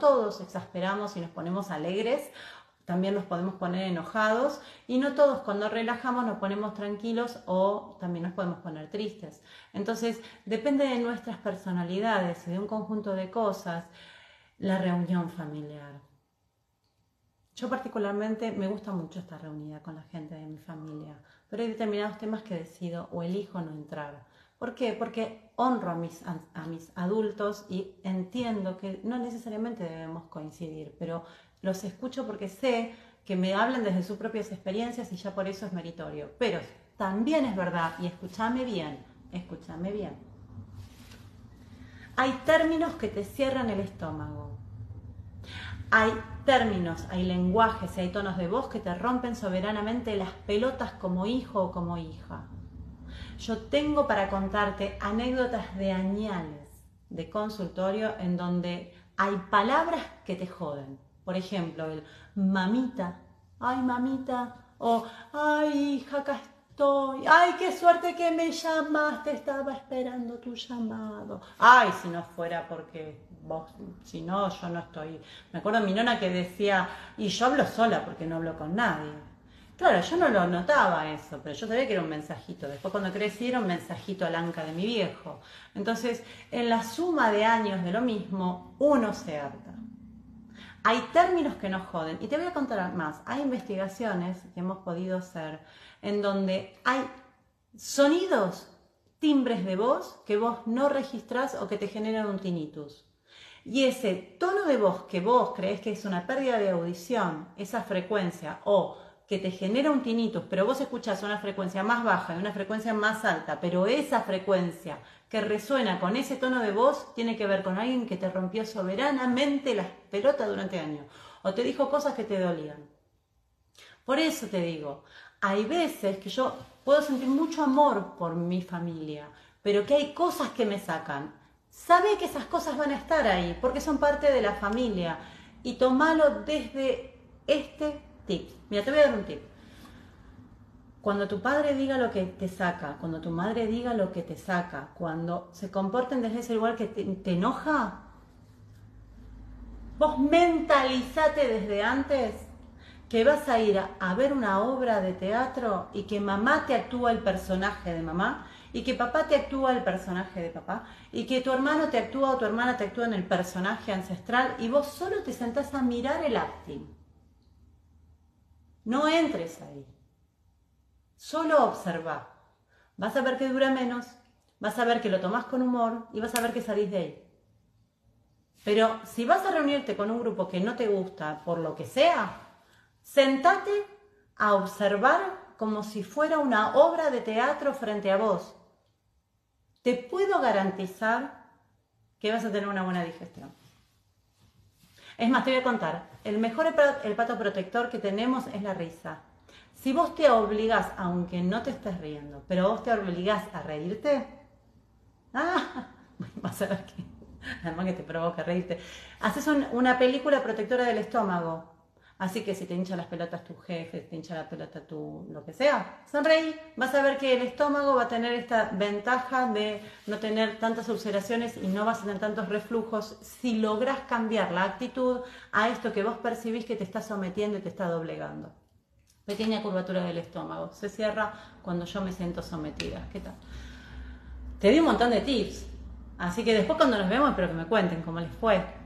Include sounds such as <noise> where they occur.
todos exasperamos y nos ponemos alegres, también nos podemos poner enojados y no todos cuando relajamos nos ponemos tranquilos o también nos podemos poner tristes. Entonces, depende de nuestras personalidades y de un conjunto de cosas, la reunión familiar. Yo particularmente me gusta mucho esta reunida con la gente de mi familia, pero hay determinados temas que decido o elijo no entrar. ¿Por qué? Porque honro a mis, a mis adultos y entiendo que no necesariamente debemos coincidir, pero los escucho porque sé que me hablan desde sus propias experiencias y ya por eso es meritorio. Pero también es verdad, y escúchame bien, escúchame bien. Hay términos que te cierran el estómago. Hay términos, hay lenguajes, hay tonos de voz que te rompen soberanamente las pelotas como hijo o como hija. Yo tengo para contarte anécdotas de añales de consultorio en donde hay palabras que te joden por ejemplo, el mamita, ay mamita, o ay hija, acá estoy, ay qué suerte que me llamaste, estaba esperando tu llamado. Ay, si no fuera porque vos, si no, yo no estoy. Me acuerdo mi nona que decía, y yo hablo sola porque no hablo con nadie. Claro, yo no lo notaba eso, pero yo sabía que era un mensajito. Después cuando crecí era un mensajito al anca de mi viejo. Entonces, en la suma de años de lo mismo, uno se harta. Hay términos que nos joden. Y te voy a contar más. Hay investigaciones que hemos podido hacer en donde hay sonidos, timbres de voz que vos no registrás o que te generan un tinnitus. Y ese tono de voz que vos crees que es una pérdida de audición, esa frecuencia, o que te genera un tinnitus, pero vos escuchás una frecuencia más baja y una frecuencia más alta, pero esa frecuencia que resuena con ese tono de voz tiene que ver con alguien que te rompió soberanamente las pelotas durante años o te dijo cosas que te dolían. Por eso te digo, hay veces que yo puedo sentir mucho amor por mi familia, pero que hay cosas que me sacan. Sabe que esas cosas van a estar ahí porque son parte de la familia y tomalo desde este Mira, te voy a dar un tip. Cuando tu padre diga lo que te saca, cuando tu madre diga lo que te saca, cuando se comporten desde ese lugar que te, enoja, vos mentalizate desde antes que vas a ir a, ver una obra de teatro y que mamá te actúa el personaje de mamá y que papá te actúa el personaje de papá y que tu hermano te actúa o tu hermana te actúa en el personaje ancestral y vos solo te sentás a mirar el acting. No entres ahí. Solo observa. Vas a ver que dura menos, vas a ver que lo tomás con humor y vas a ver que salís de ahí. Pero si vas a reunirte con un grupo que no te gusta, por lo que sea, sentate a observar como si fuera una obra de teatro frente a vos. Te puedo garantizar que vas a tener una buena digestión. Es más, te voy a contar, el mejor el pato protector que tenemos es la risa. Si vos te obligás, aunque no te estés riendo, pero vos te obligás a reírte, ah, <laughs> vas a ver que, además que te provoca reírte, haces una película protectora del estómago. Así que si te hincha las pelotas tu jefe, te hincha la pelota tu lo que sea, sonreí, vas a ver que el estómago va a tener esta ventaja de no tener tantas ulceraciones y no vas a tener tantos reflujos si logras cambiar la actitud a esto que vos percibís que te está sometiendo y te está doblegando pequeña curvatura del estómago. Se cierra cuando yo me siento sometida. ¿Qué tal? Te di un montón de tips. Así que después cuando nos vemos espero que me cuenten cómo les fue.